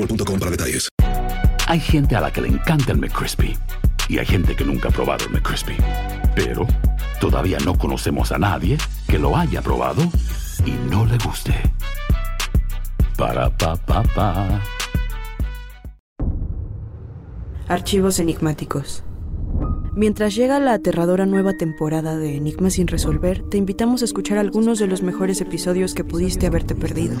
boostmobile.com para detalles. Hay gente a la que le encanta el McCrispy y hay gente que nunca ha probado el McCrispy. Pero todavía no conocemos a nadie que lo haya probado y no le guste. Para pa pa pa. Archivos enigmáticos. Mientras llega la aterradora nueva temporada de Enigmas sin resolver, te invitamos a escuchar algunos de los mejores episodios que pudiste haberte perdido.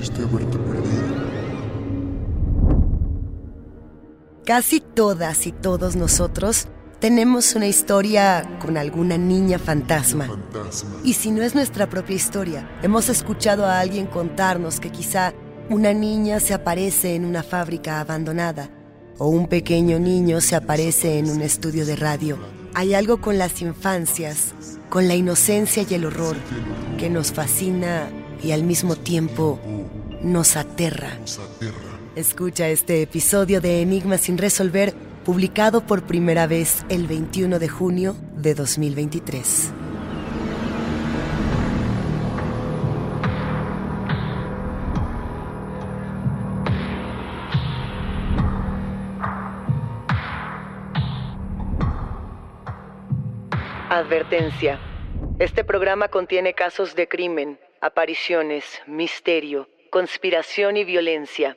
Casi todas y todos nosotros tenemos una historia con alguna niña fantasma. Y si no es nuestra propia historia, hemos escuchado a alguien contarnos que quizá una niña se aparece en una fábrica abandonada o un pequeño niño se aparece en un estudio de radio. Hay algo con las infancias, con la inocencia y el horror, que nos fascina y al mismo tiempo nos aterra. Escucha este episodio de Enigmas sin resolver, publicado por primera vez el 21 de junio de 2023. Advertencia. Este programa contiene casos de crimen, apariciones, misterio, conspiración y violencia.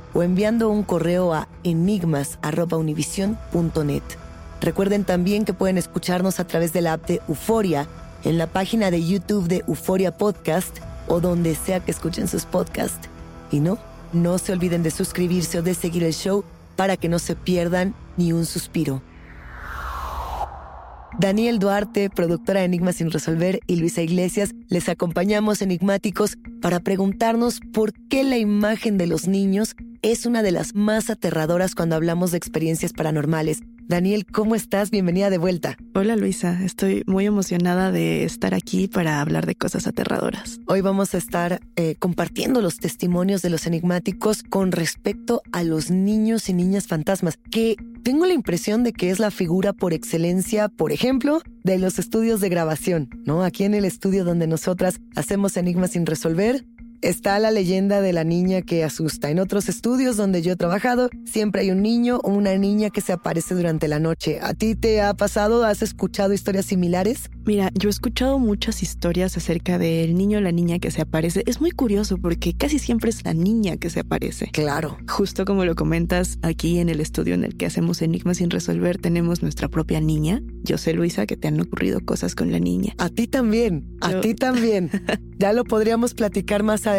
o enviando un correo a enigmas.univision.net. Recuerden también que pueden escucharnos a través de la app de Euforia, en la página de YouTube de Euforia Podcast o donde sea que escuchen sus podcasts. Y no, no se olviden de suscribirse o de seguir el show para que no se pierdan ni un suspiro. Daniel Duarte, productora de Enigmas sin resolver, y Luisa Iglesias les acompañamos enigmáticos para preguntarnos por qué la imagen de los niños es una de las más aterradoras cuando hablamos de experiencias paranormales. Daniel, ¿cómo estás? Bienvenida de vuelta. Hola Luisa, estoy muy emocionada de estar aquí para hablar de cosas aterradoras. Hoy vamos a estar eh, compartiendo los testimonios de los enigmáticos con respecto a los niños y niñas fantasmas, que tengo la impresión de que es la figura por excelencia, por ejemplo, de los estudios de grabación, ¿no? Aquí en el estudio donde nosotras hacemos enigmas sin resolver, Está la leyenda de la niña que asusta. En otros estudios donde yo he trabajado, siempre hay un niño o una niña que se aparece durante la noche. ¿A ti te ha pasado? ¿Has escuchado historias similares? Mira, yo he escuchado muchas historias acerca del niño o la niña que se aparece. Es muy curioso porque casi siempre es la niña que se aparece. Claro. Justo como lo comentas aquí en el estudio en el que hacemos Enigmas sin resolver, tenemos nuestra propia niña. Yo sé, Luisa, que te han ocurrido cosas con la niña. A ti también, a ti también. ya lo podríamos platicar más adelante.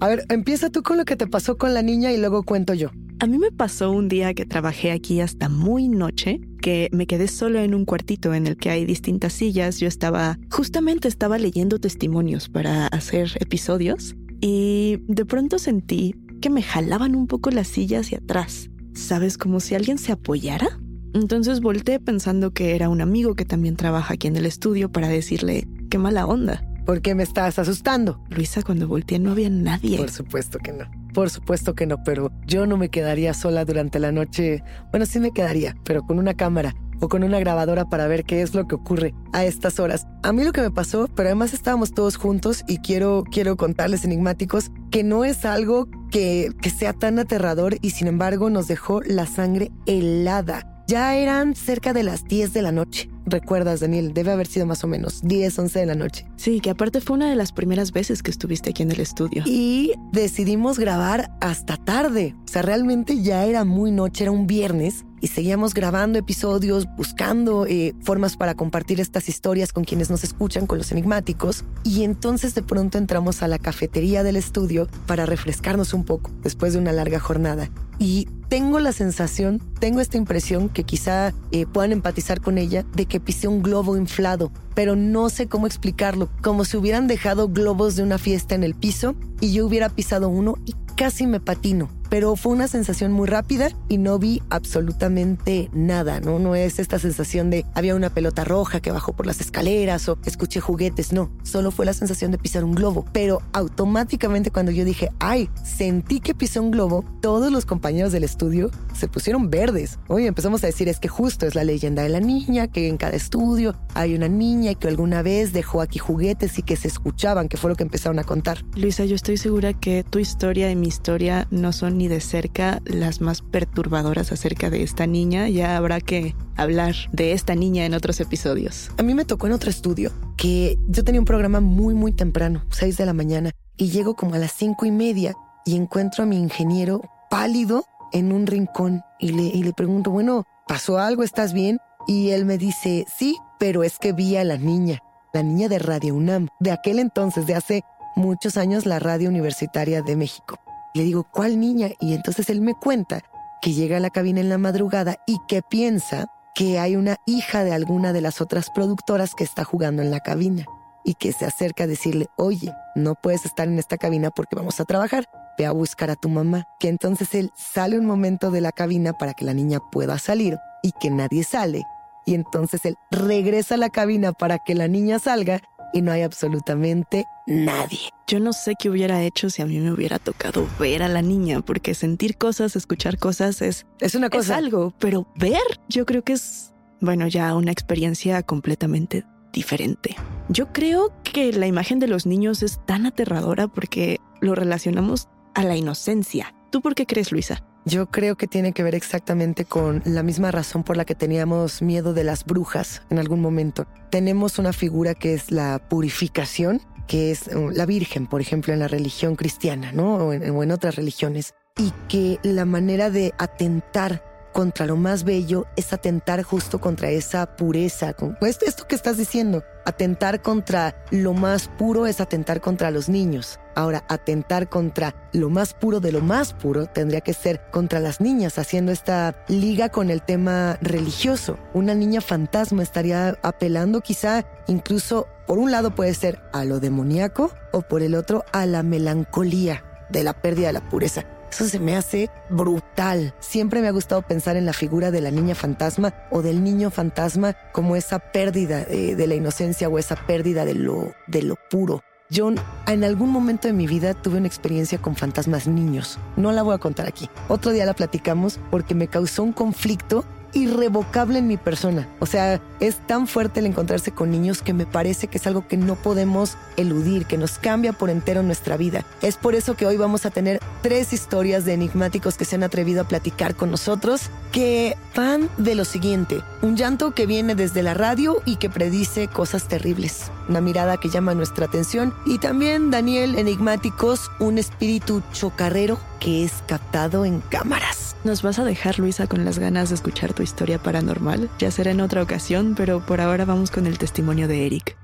A ver, empieza tú con lo que te pasó con la niña y luego cuento yo. A mí me pasó un día que trabajé aquí hasta muy noche, que me quedé solo en un cuartito en el que hay distintas sillas. Yo estaba, justamente estaba leyendo testimonios para hacer episodios y de pronto sentí que me jalaban un poco las sillas hacia atrás. ¿Sabes? Como si alguien se apoyara. Entonces volteé pensando que era un amigo que también trabaja aquí en el estudio para decirle, qué mala onda. ¿Por qué me estás asustando? Luisa, cuando volteé no había nadie. Por supuesto que no. Por supuesto que no, pero yo no me quedaría sola durante la noche. Bueno, sí me quedaría, pero con una cámara o con una grabadora para ver qué es lo que ocurre a estas horas. A mí lo que me pasó, pero además estábamos todos juntos y quiero, quiero contarles enigmáticos que no es algo que, que sea tan aterrador y sin embargo nos dejó la sangre helada. Ya eran cerca de las 10 de la noche. ¿Recuerdas, Daniel? Debe haber sido más o menos 10, 11 de la noche. Sí, que aparte fue una de las primeras veces que estuviste aquí en el estudio. Y decidimos grabar hasta tarde. O sea, realmente ya era muy noche, era un viernes y seguíamos grabando episodios, buscando eh, formas para compartir estas historias con quienes nos escuchan, con los enigmáticos. Y entonces de pronto entramos a la cafetería del estudio para refrescarnos un poco después de una larga jornada. Y tengo la sensación, tengo esta impresión que quizá eh, puedan empatizar con ella, de que pisé un globo inflado, pero no sé cómo explicarlo, como si hubieran dejado globos de una fiesta en el piso y yo hubiera pisado uno y casi me patino pero fue una sensación muy rápida y no vi absolutamente nada, ¿no? No es esta sensación de había una pelota roja que bajó por las escaleras o escuché juguetes, no, solo fue la sensación de pisar un globo, pero automáticamente cuando yo dije, ay, sentí que pisé un globo, todos los compañeros del estudio se pusieron verdes. Oye, empezamos a decir, es que justo es la leyenda de la niña, que en cada estudio hay una niña que alguna vez dejó aquí juguetes y que se escuchaban, que fue lo que empezaron a contar. Luisa, yo estoy segura que tu historia y mi historia no son ni de cerca las más perturbadoras acerca de esta niña. Ya habrá que hablar de esta niña en otros episodios. A mí me tocó en otro estudio que yo tenía un programa muy, muy temprano, 6 de la mañana, y llego como a las cinco y media y encuentro a mi ingeniero pálido en un rincón y le, y le pregunto, bueno, ¿pasó algo? ¿Estás bien? Y él me dice, sí, pero es que vi a la niña, la niña de Radio UNAM, de aquel entonces, de hace muchos años, la radio universitaria de México. Le digo, ¿cuál niña? Y entonces él me cuenta que llega a la cabina en la madrugada y que piensa que hay una hija de alguna de las otras productoras que está jugando en la cabina y que se acerca a decirle, oye, no puedes estar en esta cabina porque vamos a trabajar, ve a buscar a tu mamá. Que entonces él sale un momento de la cabina para que la niña pueda salir y que nadie sale. Y entonces él regresa a la cabina para que la niña salga y no hay absolutamente nadie. Yo no sé qué hubiera hecho si a mí me hubiera tocado ver a la niña, porque sentir cosas, escuchar cosas es... Es una cosa. Es algo, pero ver yo creo que es, bueno, ya una experiencia completamente diferente. Yo creo que la imagen de los niños es tan aterradora porque lo relacionamos a la inocencia. ¿Tú por qué crees, Luisa? Yo creo que tiene que ver exactamente con la misma razón por la que teníamos miedo de las brujas en algún momento. Tenemos una figura que es la purificación, que es la Virgen, por ejemplo, en la religión cristiana, ¿no? O en, o en otras religiones. Y que la manera de atentar contra lo más bello es atentar justo contra esa pureza. Esto, esto que estás diciendo, atentar contra lo más puro es atentar contra los niños. Ahora, atentar contra lo más puro de lo más puro tendría que ser contra las niñas, haciendo esta liga con el tema religioso. Una niña fantasma estaría apelando quizá incluso, por un lado puede ser a lo demoníaco o por el otro a la melancolía de la pérdida de la pureza. Eso se me hace brutal. Siempre me ha gustado pensar en la figura de la niña fantasma o del niño fantasma como esa pérdida de, de la inocencia o esa pérdida de lo, de lo puro. Yo en algún momento de mi vida tuve una experiencia con fantasmas niños. No la voy a contar aquí. Otro día la platicamos porque me causó un conflicto irrevocable en mi persona. O sea, es tan fuerte el encontrarse con niños que me parece que es algo que no podemos eludir, que nos cambia por entero nuestra vida. Es por eso que hoy vamos a tener tres historias de enigmáticos que se han atrevido a platicar con nosotros, que van de lo siguiente. Un llanto que viene desde la radio y que predice cosas terribles. Una mirada que llama nuestra atención. Y también, Daniel, enigmáticos, un espíritu chocarrero que es captado en cámaras. ¿Nos vas a dejar, Luisa, con las ganas de escuchar tu historia paranormal? Ya será en otra ocasión, pero por ahora vamos con el testimonio de Eric.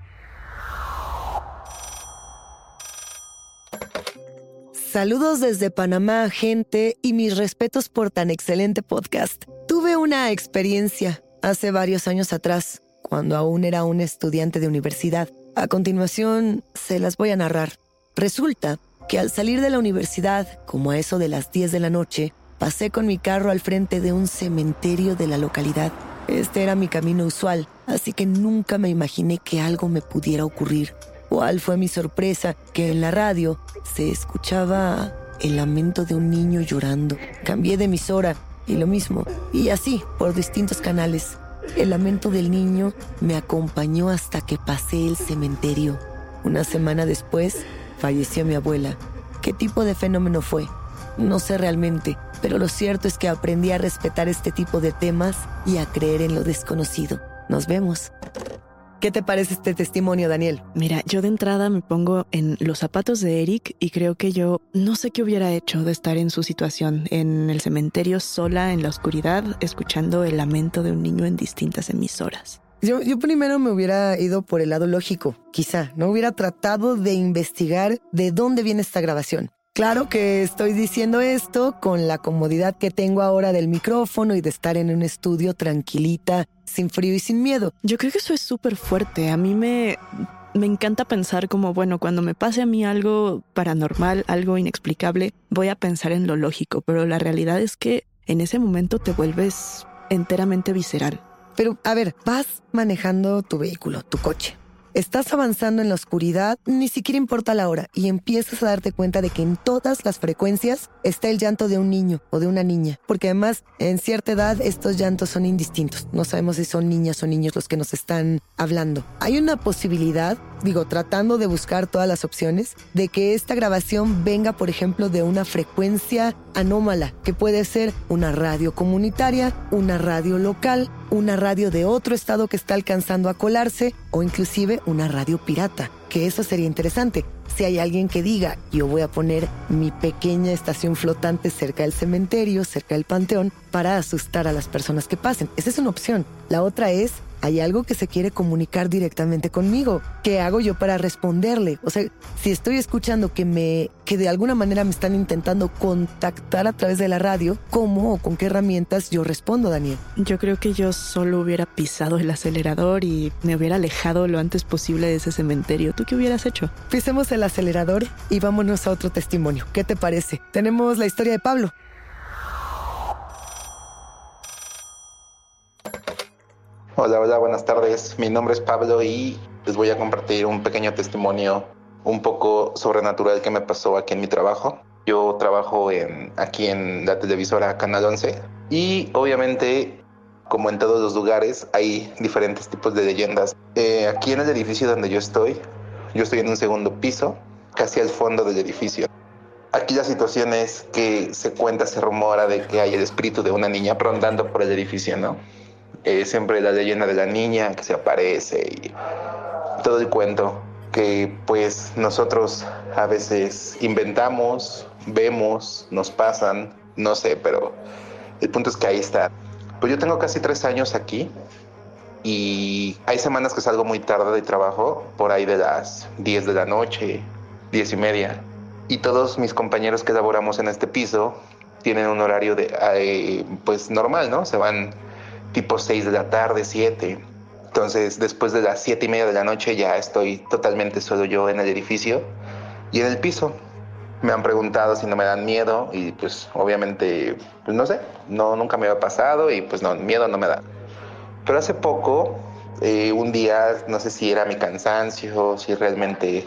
Saludos desde Panamá, gente, y mis respetos por tan excelente podcast. Tuve una experiencia hace varios años atrás, cuando aún era un estudiante de universidad. A continuación, se las voy a narrar. Resulta que al salir de la universidad, como a eso de las 10 de la noche, pasé con mi carro al frente de un cementerio de la localidad. Este era mi camino usual, así que nunca me imaginé que algo me pudiera ocurrir. ¿Cuál fue mi sorpresa? Que en la radio se escuchaba el lamento de un niño llorando. Cambié de emisora y lo mismo, y así por distintos canales. El lamento del niño me acompañó hasta que pasé el cementerio. Una semana después, falleció mi abuela. ¿Qué tipo de fenómeno fue? No sé realmente, pero lo cierto es que aprendí a respetar este tipo de temas y a creer en lo desconocido. Nos vemos. ¿Qué te parece este testimonio, Daniel? Mira, yo de entrada me pongo en los zapatos de Eric y creo que yo no sé qué hubiera hecho de estar en su situación, en el cementerio sola, en la oscuridad, escuchando el lamento de un niño en distintas emisoras. Yo, yo primero me hubiera ido por el lado lógico, quizá, no hubiera tratado de investigar de dónde viene esta grabación. Claro que estoy diciendo esto con la comodidad que tengo ahora del micrófono y de estar en un estudio tranquilita, sin frío y sin miedo. Yo creo que eso es súper fuerte. A mí me, me encanta pensar como, bueno, cuando me pase a mí algo paranormal, algo inexplicable, voy a pensar en lo lógico, pero la realidad es que en ese momento te vuelves enteramente visceral. Pero, a ver, vas manejando tu vehículo, tu coche Estás avanzando en la oscuridad, ni siquiera importa la hora, y empiezas a darte cuenta de que en todas las frecuencias está el llanto de un niño o de una niña, porque además en cierta edad estos llantos son indistintos. No sabemos si son niñas o niños los que nos están hablando. Hay una posibilidad, digo, tratando de buscar todas las opciones, de que esta grabación venga, por ejemplo, de una frecuencia anómala, que puede ser una radio comunitaria, una radio local, una radio de otro estado que está alcanzando a colarse o inclusive una radio pirata, que eso sería interesante. Si hay alguien que diga, yo voy a poner mi pequeña estación flotante cerca del cementerio, cerca del panteón, para asustar a las personas que pasen. Esa es una opción. La otra es hay algo que se quiere comunicar directamente conmigo. ¿Qué hago yo para responderle? O sea, si estoy escuchando que me, que de alguna manera me están intentando contactar a través de la radio, ¿cómo o con qué herramientas yo respondo, Daniel? Yo creo que yo solo hubiera pisado el acelerador y me hubiera alejado lo antes posible de ese cementerio. ¿Tú qué hubieras hecho? Pisemos el acelerador y vámonos a otro testimonio. ¿Qué te parece? Tenemos la historia de Pablo. Hola, hola, buenas tardes. Mi nombre es Pablo y les voy a compartir un pequeño testimonio un poco sobrenatural que me pasó aquí en mi trabajo. Yo trabajo en, aquí en la televisora Canal 11 y obviamente, como en todos los lugares, hay diferentes tipos de leyendas. Eh, aquí en el edificio donde yo estoy, yo estoy en un segundo piso, casi al fondo del edificio. Aquí la situación es que se cuenta, se rumora de que hay el espíritu de una niña rondando por el edificio, ¿no? Eh, siempre la leyenda de la niña que se aparece y todo el cuento que pues nosotros a veces inventamos, vemos, nos pasan, no sé, pero el punto es que ahí está. Pues yo tengo casi tres años aquí y hay semanas que salgo muy tarde de trabajo, por ahí de las 10 de la noche, 10 y media. Y todos mis compañeros que laboramos en este piso tienen un horario de, eh, pues normal, ¿no? Se van tipo 6 de la tarde, 7. Entonces, después de las 7 y media de la noche ya estoy totalmente solo yo en el edificio y en el piso. Me han preguntado si no me dan miedo y pues obviamente, pues no sé, no, nunca me había pasado y pues no, miedo no me da. Pero hace poco, eh, un día, no sé si era mi cansancio, si realmente,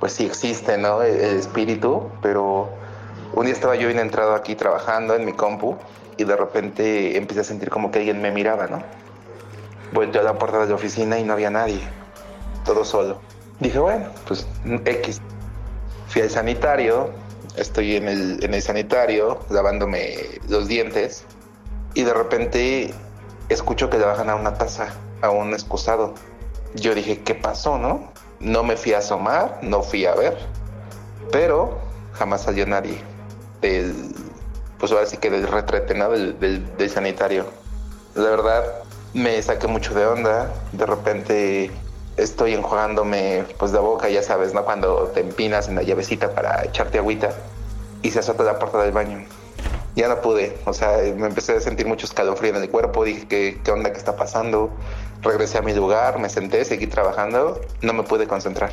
pues sí existe, ¿no? El, el espíritu, pero un día estaba yo bien entrado aquí trabajando en mi compu y de repente empecé a sentir como que alguien me miraba, ¿no? Volteé a la puerta de la oficina y no había nadie, todo solo. Dije, bueno, pues X. Fui al sanitario, estoy en el, sanitario lavándome los dientes y de repente escucho que le bajan a una taza, a un excusado. Yo dije, ¿qué pasó, no? No me fui a asomar, no fui a ver, pero jamás salió nadie del, pues ahora sí que del retrete, ¿no? Del, del, sanitario. La verdad, me saqué mucho de onda. De repente estoy enjuagándome pues de boca, ya sabes, ¿no? Cuando te empinas en la llavecita para echarte agüita y se azota la puerta del baño. Ya no pude, o sea, me empecé a sentir mucho escalofrío en el cuerpo, dije, ¿qué, qué onda, qué está pasando? Regresé a mi lugar, me senté, seguí trabajando, no me pude concentrar.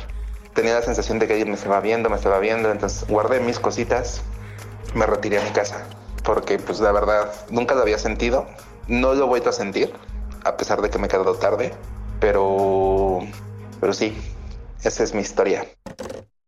Tenía la sensación de que alguien me estaba viendo, me estaba viendo, entonces guardé mis cositas, me retiré a mi casa, porque pues la verdad nunca lo había sentido, no lo he vuelto a sentir, a pesar de que me he quedado tarde, pero, pero sí, esa es mi historia.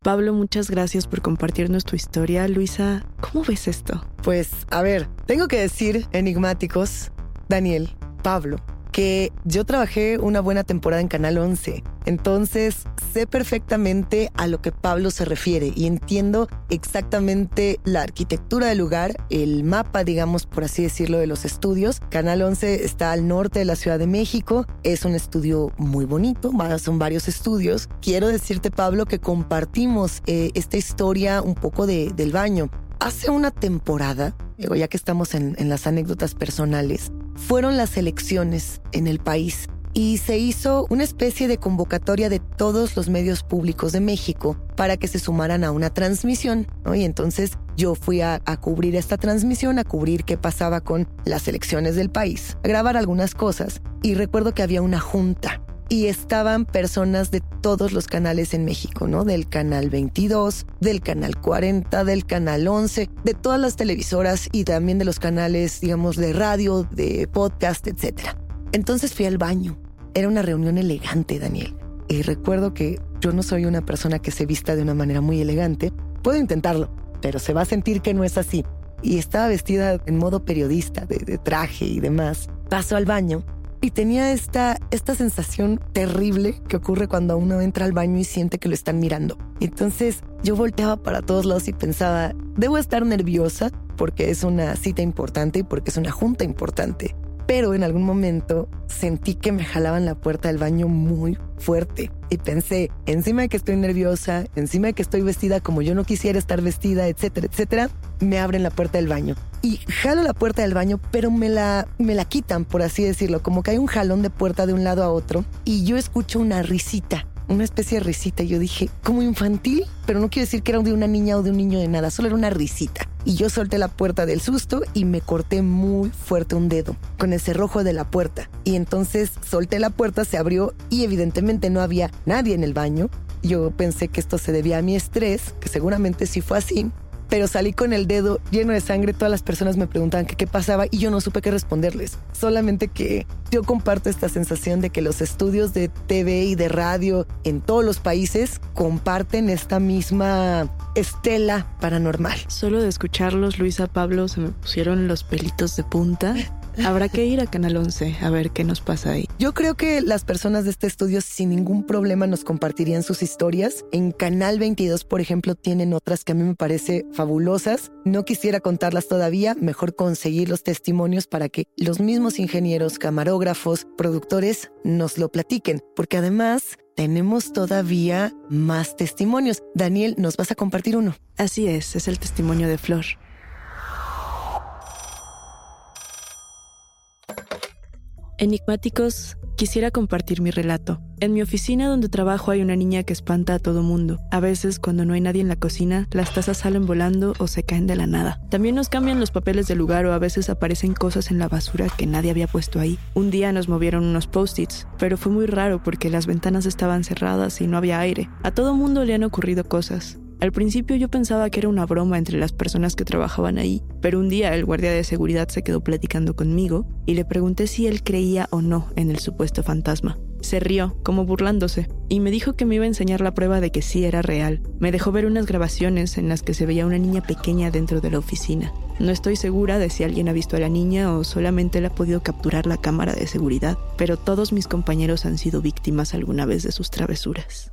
Pablo, muchas gracias por compartirnos tu historia. Luisa, ¿cómo ves esto? Pues, a ver, tengo que decir, enigmáticos, Daniel, Pablo, que yo trabajé una buena temporada en Canal 11. Entonces sé perfectamente a lo que Pablo se refiere y entiendo exactamente la arquitectura del lugar, el mapa, digamos, por así decirlo, de los estudios. Canal 11 está al norte de la Ciudad de México. Es un estudio muy bonito, son varios estudios. Quiero decirte, Pablo, que compartimos eh, esta historia un poco del baño. Hace una temporada, ya que estamos en las anécdotas personales, fueron las elecciones en el país y se hizo una especie de convocatoria de todos los medios públicos de México para que se sumaran a una transmisión. Y entonces yo fui a, a, cubrir esta transmisión, a cubrir qué pasaba con las elecciones del país, a grabar algunas cosas. Y recuerdo que había una junta y estaban personas de todos los canales en México, ¿no? Del canal 22, del canal 40, del canal 11, de todas las televisoras y también de los canales, digamos, de radio, de podcast, etc. Entonces fui al baño. Era una reunión elegante, Daniel. Y recuerdo que yo no soy una persona que se vista de una manera muy elegante. Puedo intentarlo, pero se va a sentir que no es así. Y estaba vestida en modo periodista, de, de traje y demás. Paso al baño y tenía esta, esta sensación terrible que ocurre cuando uno entra al baño y siente que lo están mirando. Entonces yo volteaba para todos lados y pensaba, debo estar nerviosa porque es una cita importante porque es una junta importante. Pero en algún momento sentí que me jalaban la puerta del baño muy fuerte y pensé, encima de que estoy nerviosa, encima de que estoy vestida como yo no quisiera estar vestida, etcétera, etcétera, me abren la puerta del baño. Y jalo la puerta del baño, pero me la, me la quitan, por así decirlo, como que hay un jalón de puerta de un lado a otro y yo escucho una risita una especie de risita. Yo dije, como infantil, pero no quiero decir que era de una niña o de un niño de nada, solo era una risita. Y yo solté la puerta del susto y me corté muy fuerte un dedo con el cerrojo de la puerta. Y entonces solté la puerta, se abrió y evidentemente no había nadie en el baño. Yo pensé que esto se debía a mi estrés, que seguramente sí fue así, pero salí con el dedo lleno de sangre. Todas las personas me preguntaban qué pasaba y yo no supe qué responderles. Solamente que yo comparto esta sensación de que los estudios de TV y de radio en todos los países comparten esta misma estela paranormal. Solo de escucharlos, Luisa Pablo, se me pusieron los pelitos de punta. Habrá que ir a Canal 11 a ver qué nos pasa ahí. Yo creo que las personas de este estudio sin ningún problema nos compartirían sus historias. En Canal 22, por ejemplo, tienen otras que a mí me parece fabulosas. No quisiera contarlas todavía, mejor conseguir los testimonios para que los mismos ingenieros, camarógrafos, productores nos lo platiquen, porque además tenemos todavía más testimonios. Daniel, ¿nos vas a compartir uno? Así es, es el testimonio de Flor. Enigmáticos, quisiera compartir mi relato. En mi oficina donde trabajo hay una niña que espanta a todo mundo. A veces, cuando no hay nadie en la cocina, las tazas salen volando o se caen de la nada. También nos cambian los papeles del lugar o a veces aparecen cosas en la basura que nadie había puesto ahí. Un día nos movieron unos post-its, pero fue muy raro porque las ventanas estaban cerradas y no había aire. A todo mundo le han ocurrido cosas. Al principio yo pensaba que era una broma entre las personas que trabajaban ahí, pero un día el guardia de seguridad se quedó platicando conmigo y le pregunté si él creía o no en el supuesto fantasma. Se rió, como burlándose, y me dijo que me iba a enseñar la prueba de que sí era real. Me dejó ver unas grabaciones en las que se veía una niña pequeña dentro de la oficina. No estoy segura de si alguien ha visto a la niña o solamente la ha podido capturar la cámara de seguridad, pero todos mis compañeros han sido víctimas alguna vez de sus travesuras.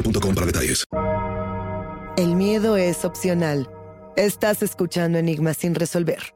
para detalles. El miedo es opcional. Estás escuchando Enigmas sin resolver.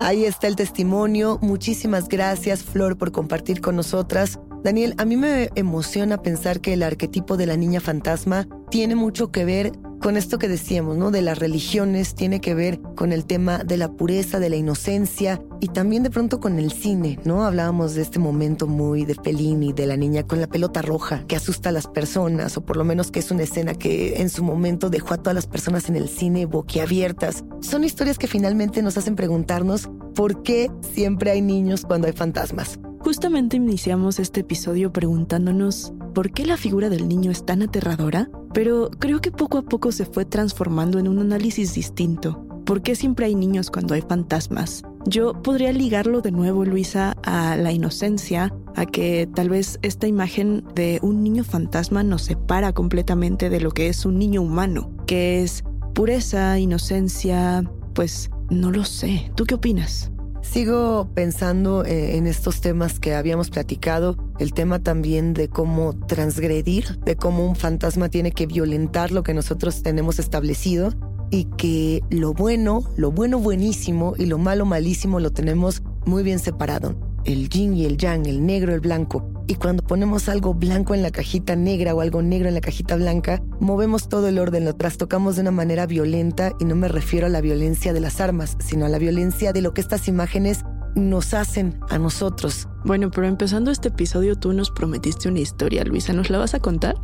Ahí está el testimonio. Muchísimas gracias, Flor, por compartir con nosotras. Daniel, a mí me emociona pensar que el arquetipo de la niña fantasma tiene mucho que ver con esto que decíamos, ¿no? De las religiones, tiene que ver con el tema de la pureza, de la inocencia y también de pronto con el cine, ¿no? Hablábamos de este momento muy de Fellini, de la niña con la pelota roja que asusta a las personas, o por lo menos que es una escena que en su momento dejó a todas las personas en el cine boquiabiertas. Son historias que finalmente nos hacen preguntarnos por qué siempre hay niños cuando hay fantasmas. Justamente iniciamos este episodio preguntándonos por qué la figura del niño es tan aterradora, pero creo que poco a poco se fue transformando en un análisis distinto. ¿Por qué siempre hay niños cuando hay fantasmas? Yo podría ligarlo de nuevo, Luisa, a la inocencia, a que tal vez esta imagen de un niño fantasma nos separa completamente de lo que es un niño humano, que es pureza, inocencia, pues no lo sé. ¿Tú qué opinas? Sigo pensando eh, en estos temas que habíamos platicado, el tema también de cómo transgredir, de cómo un fantasma tiene que violentar lo que nosotros tenemos establecido y que lo bueno, lo bueno buenísimo y lo malo malísimo lo tenemos muy bien separado. El yin y el yang, el negro, el blanco. Y cuando ponemos algo blanco en la cajita negra o algo negro en la cajita blanca, movemos todo el orden, lo trastocamos de una manera violenta y no me refiero a la violencia de las armas, sino a la violencia de lo que estas imágenes nos hacen a nosotros. Bueno, pero empezando este episodio tú nos prometiste una historia, Luisa, ¿nos la vas a contar?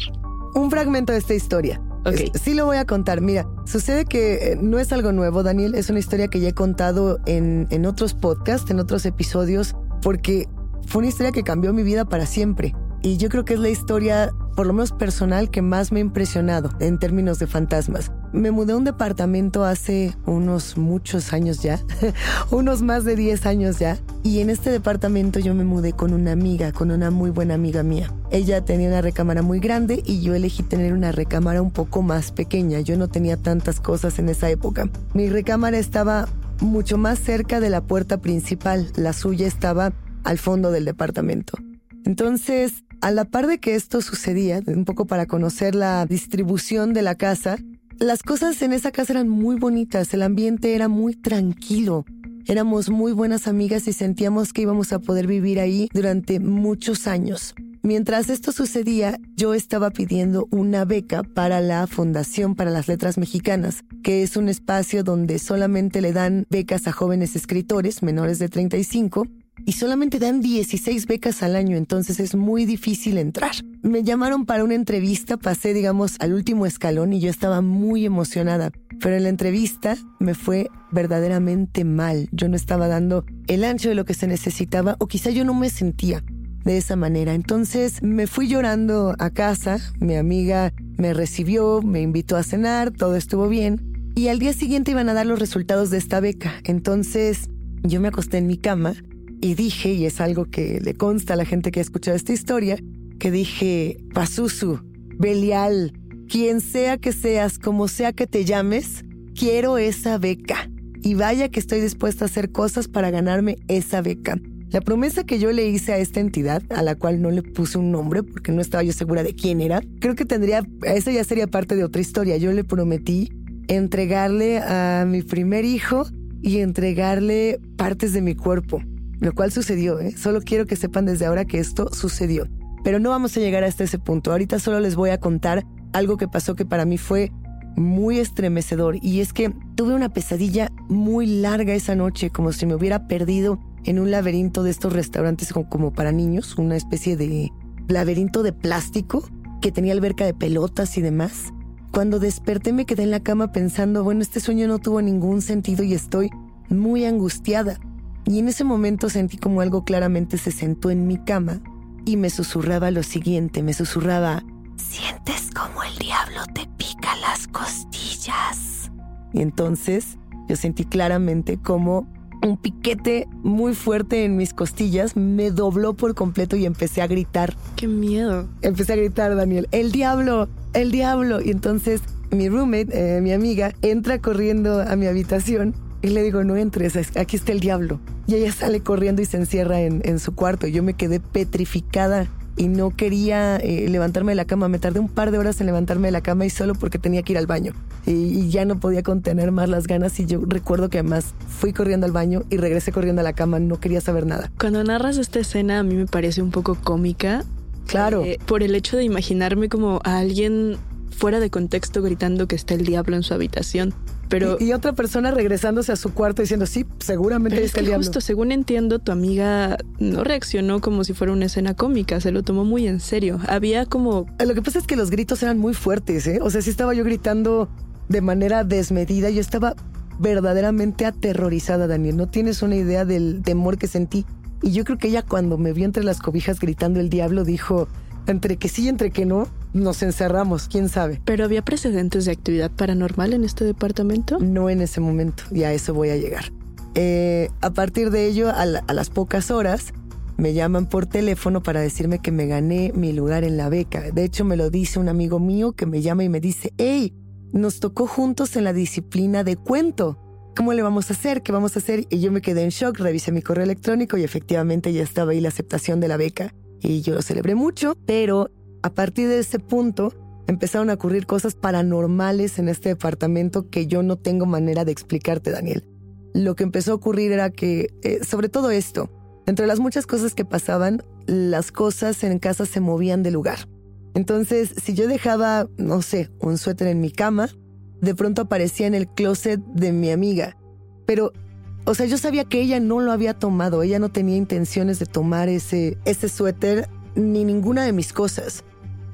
Un fragmento de esta historia. Ok. Sí lo voy a contar. Mira, sucede que eh, no es algo nuevo, Daniel. Es una historia que ya he contado en, en otros podcasts, en otros episodios, porque fue una historia que cambió mi vida para siempre. Y yo creo que es la historia, por lo menos personal, que más me ha impresionado en términos de fantasmas. Me mudé a un departamento hace unos muchos años ya, unos más de 10 años ya. Y en este departamento yo me mudé con una amiga, con una muy buena amiga mía. Ella tenía una recámara muy grande y yo elegí tener una recámara un poco más pequeña. Yo no tenía tantas cosas en esa época. Mi recámara estaba mucho más cerca de la puerta principal. La suya estaba al fondo del departamento. Entonces, a la par de que esto sucedía, un poco para conocer la distribución de la casa, las cosas en esa casa eran muy bonitas, el ambiente era muy tranquilo. Éramos muy buenas amigas y sentíamos que íbamos a poder vivir ahí durante muchos años. Mientras esto sucedía, yo estaba pidiendo una beca para la Fundación para las Letras Mexicanas, que es un espacio donde solamente le dan becas a jóvenes escritores menores de 35 y solamente dan 16 becas al año, entonces es muy difícil entrar. Me llamaron para una entrevista, pasé, digamos, al último escalón y yo estaba muy emocionada, pero en la entrevista me fue verdaderamente mal. Yo no estaba dando el ancho de lo que se necesitaba o quizá yo no me sentía de esa manera. Entonces me fui llorando a casa, mi amiga me recibió, me invitó a cenar, todo estuvo bien y al día siguiente iban a dar los resultados de esta beca. Entonces yo me acosté en mi cama y dije, y es algo que le consta a la gente que ha escuchado esta historia, que dije, Pazuzu, Belial, quien sea que seas, como sea que te llames, quiero esa beca. Y vaya que estoy dispuesta a hacer cosas para ganarme esa beca. La promesa que yo le hice a esta entidad, a la cual no le puse un nombre porque no estaba yo segura de quién era, creo que tendría, eso ya sería parte de otra historia. Yo le prometí entregarle a mi primer hijo y entregarle partes de mi cuerpo lo cual sucedió, ¿eh? Solo quiero que sepan desde ahora que esto sucedió. Pero no vamos a llegar hasta ese punto. Ahorita solo les voy a contar algo que pasó que para mí fue muy estremecedor y es que tuve una pesadilla muy larga esa noche, como si me hubiera perdido en un laberinto de estos restaurantes como, para niños, una especie de laberinto de plástico que tenía alberca de pelotas y demás. Cuando desperté me quedé en la cama pensando, bueno, este sueño no tuvo ningún sentido y estoy muy angustiada. Y en ese momento sentí como algo claramente se sentó en mi cama y me susurraba lo siguiente, me susurraba, sientes como el diablo te pica las costillas. Y entonces yo sentí claramente como un piquete muy fuerte en mis costillas me dobló por completo y empecé a gritar. ¡Qué miedo! Empecé a gritar, Daniel, el diablo, el diablo. Y entonces mi roommate, eh, mi amiga, entra corriendo a mi habitación y le digo, no entres, aquí está el diablo. Y ella sale corriendo y se encierra en, su cuarto. Yo me quedé petrificada y no quería eh, levantarme de la cama. Me tardé un par de horas en levantarme de la cama y solo porque tenía que ir al baño. Y, ya no podía contener más las ganas y yo recuerdo que además fui corriendo al baño y regresé corriendo a la cama. No quería saber nada. Cuando narras esta escena a mí me parece un poco cómica. Claro. Eh, por el hecho de imaginarme como a alguien fuera de contexto gritando que está el diablo en su habitación. Pero, y, otra persona regresándose a su cuarto diciendo, sí, seguramente es, que el justo, según entiendo, tu amiga no reaccionó como si fuera una escena cómica, se lo tomó muy en serio. Había como... Lo que pasa es que los gritos eran muy fuertes, ¿eh? O sea, sí estaba yo gritando de manera desmedida, yo estaba verdaderamente aterrorizada, Daniel. No tienes una idea del temor que sentí. Y yo creo que ella cuando me vio entre las cobijas gritando el diablo dijo, entre que sí entre que no, nos encerramos, quién sabe. ¿Pero había precedentes de actividad paranormal en este departamento? No en ese momento, y a eso voy a llegar. Eh, a partir de ello, a, a las pocas horas, me llaman por teléfono para decirme que me gané mi lugar en la beca. De hecho, me lo dice un amigo mío que me llama y me dice, hey, nos tocó juntos en la disciplina de cuento. ¿Cómo le vamos a hacer? ¿Qué vamos a hacer? Y yo me quedé en shock, revisé mi correo electrónico y efectivamente ya estaba ahí la aceptación de la beca y yo lo celebré mucho, pero a partir de ese punto empezaron a ocurrir cosas paranormales en este departamento que yo no tengo manera de explicarte, Daniel. Lo que empezó a ocurrir era que, eh, sobre todo esto, entre las muchas cosas que pasaban, las cosas en casa se movían de lugar. Entonces, si yo dejaba, no sé, un suéter en mi cama, de pronto aparecía en el closet de mi amiga. Pero o sea, yo sabía que ella no lo había tomado, ella no tenía intenciones de tomar ese, ese suéter ni ninguna de mis cosas.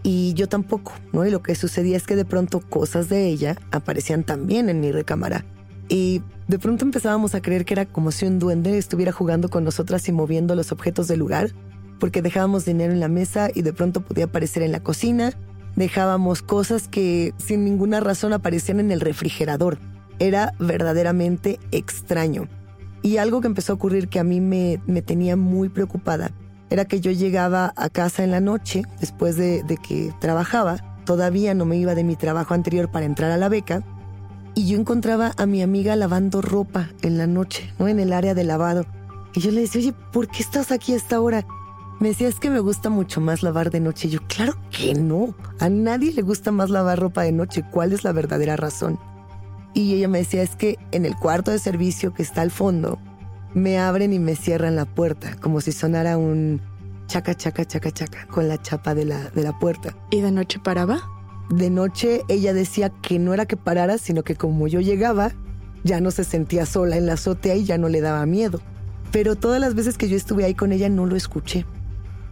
Y yo tampoco, ¿no? Y lo que sucedía es que de pronto cosas de ella aparecían también en mi recámara. Y de pronto empezábamos a creer que era como si un duende estuviera jugando con nosotras y moviendo los objetos del lugar, porque dejábamos dinero en la mesa y de pronto podía aparecer en la cocina, dejábamos cosas que sin ninguna razón aparecían en el refrigerador. Era verdaderamente extraño. Y algo que empezó a ocurrir que a mí me, tenía muy preocupada era que yo llegaba a casa en la noche, después de, que trabajaba, todavía no me iba de mi trabajo anterior para entrar a la beca, y yo encontraba a mi amiga lavando ropa en la noche, ¿no? En el área de lavado. Y yo le decía, oye, ¿por qué estás aquí a esta hora? Me decía, es que me gusta mucho más lavar de noche. Y yo, claro que no. A nadie le gusta más lavar ropa de noche. ¿Cuál es la verdadera razón? Y ella me decía, es que en el cuarto de servicio que está al fondo, me abren y me cierran la puerta, como si sonara un chaca, chaca, chaca, chaca, con la chapa de la, de la puerta. ¿Y de noche paraba? De noche ella decía que no era que parara, sino que como yo llegaba, ya no se sentía sola en la azotea y ya no le daba miedo. Pero todas las veces que yo estuve ahí con ella no lo escuché.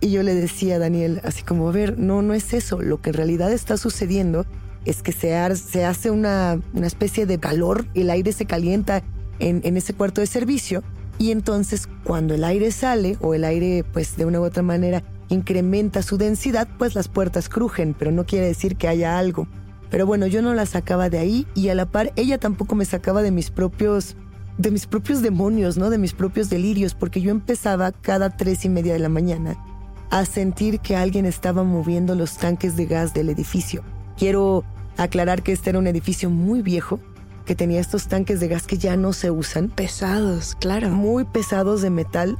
Y yo le decía a Daniel, así como, a ver, no, no es eso. Lo que en realidad está sucediendo es que se, se hace una, una, especie de calor, el aire se calienta en, en ese cuarto de servicio y entonces cuando el aire sale o el aire pues de una u otra manera incrementa su densidad, pues las puertas crujen, pero no quiere decir que haya algo. Pero bueno, yo no la sacaba de ahí y a la par ella tampoco me sacaba de mis propios de mis propios demonios, ¿no? De mis propios delirios, porque yo empezaba cada tres y media de la mañana a sentir que alguien estaba moviendo los tanques de gas del edificio. Quiero aclarar que este era un edificio muy viejo, que tenía estos tanques de gas que ya no se usan. Pesados, claro. Muy pesados de metal,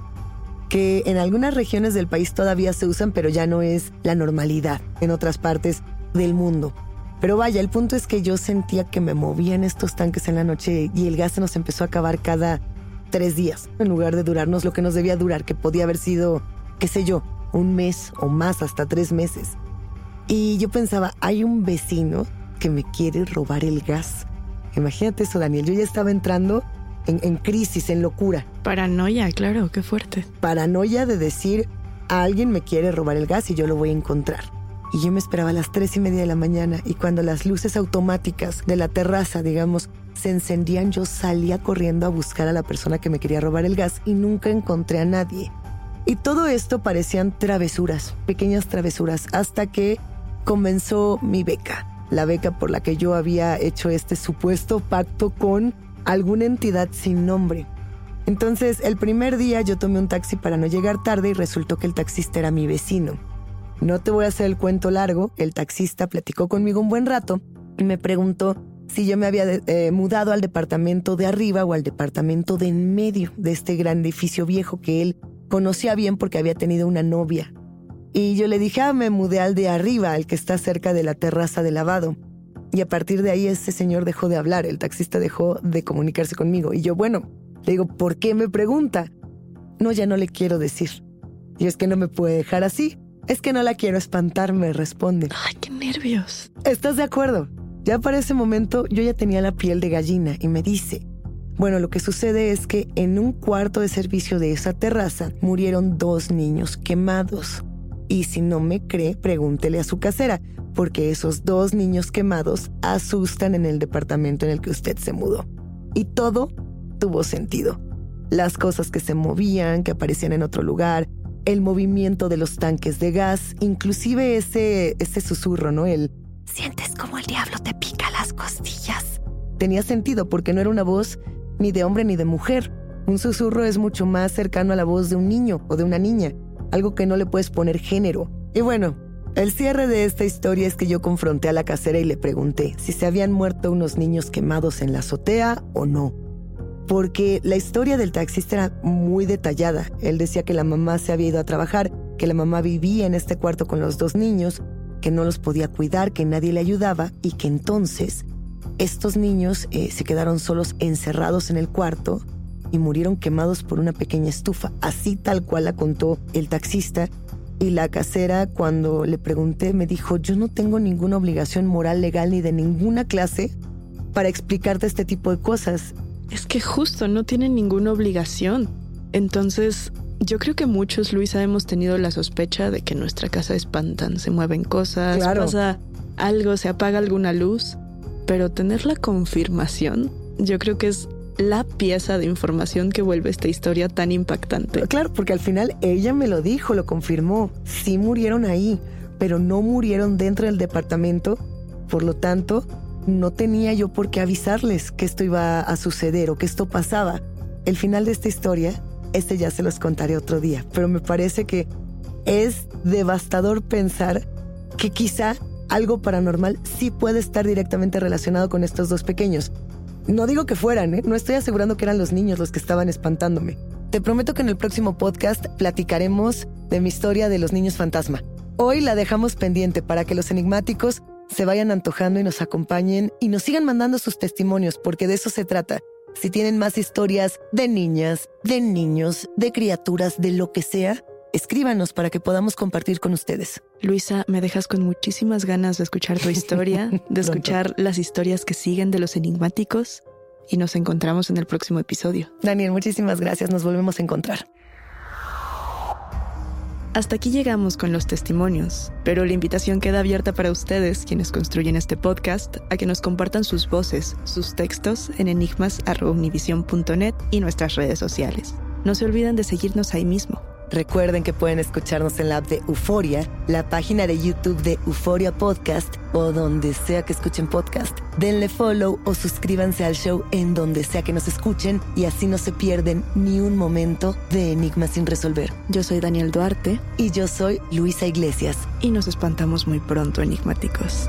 que en algunas regiones del país todavía se usan, pero ya no es la normalidad en otras partes del mundo. Pero vaya, el punto es que yo sentía que me movían estos tanques en la noche y el gas se nos empezó a acabar cada tres días, en lugar de durarnos lo que nos debía durar, que podía haber sido, qué sé yo, un mes o más, hasta tres meses. Y yo pensaba, hay un vecino que me quiere robar el gas. Imagínate eso, Daniel. Yo ya estaba entrando en, en, crisis, en locura. Paranoia, claro, qué fuerte. Paranoia de decir, a alguien me quiere robar el gas y yo lo voy a encontrar. Y yo me esperaba a las tres y media de la mañana y cuando las luces automáticas de la terraza, digamos, se encendían, yo salía corriendo a buscar a la persona que me quería robar el gas y nunca encontré a nadie. Y todo esto parecían travesuras, pequeñas travesuras, hasta que comenzó mi beca, la beca por la que yo había hecho este supuesto pacto con alguna entidad sin nombre. Entonces, el primer día yo tomé un taxi para no llegar tarde y resultó que el taxista era mi vecino. No te voy a hacer el cuento largo, el taxista platicó conmigo un buen rato y me preguntó si yo me había eh, mudado al departamento de arriba o al departamento de en medio de este gran edificio viejo que él conocía bien porque había tenido una novia. Y yo le dije, ah, me mudé al de arriba, al que está cerca de la terraza de lavado. Y a partir de ahí ese señor dejó de hablar, el taxista dejó de comunicarse conmigo. Y yo, bueno, le digo, ¿por qué me pregunta? No, ya no le quiero decir. Y es que no me puede dejar así. Es que no la quiero espantar, me responde. Ay, qué nervios. ¿Estás de acuerdo? Ya para ese momento yo ya tenía la piel de gallina y me dice, bueno, lo que sucede es que en un cuarto de servicio de esa terraza murieron dos niños quemados. Y si no me cree, pregúntele a su casera, porque esos dos niños quemados asustan en el departamento en el que usted se mudó. Y todo tuvo sentido. Las cosas que se movían, que aparecían en otro lugar, el movimiento de los tanques de gas, inclusive ese, ese susurro, ¿no? El sientes como el diablo te pica las costillas. Tenía sentido porque no era una voz ni de hombre ni de mujer. Un susurro es mucho más cercano a la voz de un niño o de una niña, algo que no le puedes poner género. Y bueno, el cierre de esta historia es que yo confronté a la casera y le pregunté si se habían muerto unos niños quemados en la azotea o no porque la historia del taxista era muy detallada. Él decía que la mamá se había ido a trabajar, que la mamá vivía en este cuarto con los dos niños, que no los podía cuidar, que nadie le ayudaba y que entonces estos niños eh, se quedaron solos encerrados en el cuarto y murieron quemados por una pequeña estufa, así tal cual la contó el taxista. Y la casera, cuando le pregunté, me dijo, yo no tengo ninguna obligación moral, legal ni de ninguna clase para explicarte este tipo de cosas. Es que justo no tienen ninguna obligación. Entonces, yo creo que muchos, Luisa, hemos tenido la sospecha de que nuestra casa espantan, se mueven cosas, pasa algo, se apaga alguna luz, pero tener la confirmación, yo creo que es la pieza de información que vuelve esta historia tan impactante. Claro, porque al final ella me lo dijo, lo confirmó. Sí murieron ahí, pero no murieron dentro del departamento. Por lo tanto, no tenía yo por qué avisarles que esto iba a suceder o que esto pasaba. El final de esta historia, este ya se los contaré otro día, pero me parece que es devastador pensar que quizá algo paranormal sí puede estar directamente relacionado con estos dos pequeños. No digo que fueran, ¿eh? no estoy asegurando que eran los niños los que estaban espantándome. Te prometo que en el próximo podcast platicaremos de mi historia de los niños fantasma. Hoy la dejamos pendiente para que los enigmáticos se vayan antojando y nos acompañen y nos sigan mandando sus testimonios, porque de eso se trata. Si tienen más historias de niñas, de niños, de criaturas, de lo que sea, escríbanos para que podamos compartir con ustedes. Luisa, me dejas con muchísimas ganas de escuchar tu historia, de escuchar las historias que siguen de los enigmáticos. y nos encontramos en el próximo episodio. Daniel, muchísimas gracias. Nos volvemos a encontrar. Hasta aquí llegamos con los testimonios, pero la invitación queda abierta para ustedes, quienes construyen este podcast, a que nos compartan sus voces, sus textos en enigmas.univision.net y nuestras redes sociales. No se olviden de seguirnos ahí mismo. Recuerden que pueden escucharnos en la app de Euforia, la página de YouTube de Euforia Podcast o donde sea que escuchen podcast. Denle follow o suscríbanse al show en donde sea que nos escuchen y así no se pierden ni un momento de Enigmas sin resolver. Yo soy Daniel Duarte. Y yo soy Luisa Iglesias. Y nos espantamos muy pronto, enigmáticos.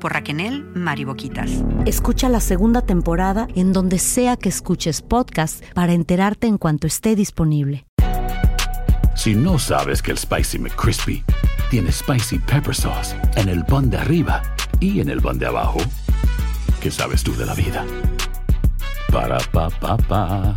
por Raquenel Mariboquitas. Escucha la segunda temporada en donde sea que escuches podcast para enterarte en cuanto esté disponible. Si no sabes que el Spicy McCrispy tiene Spicy Pepper Sauce en el pan de arriba y en el pan de abajo, ¿qué sabes tú de la vida? Para, pa, pa, pa.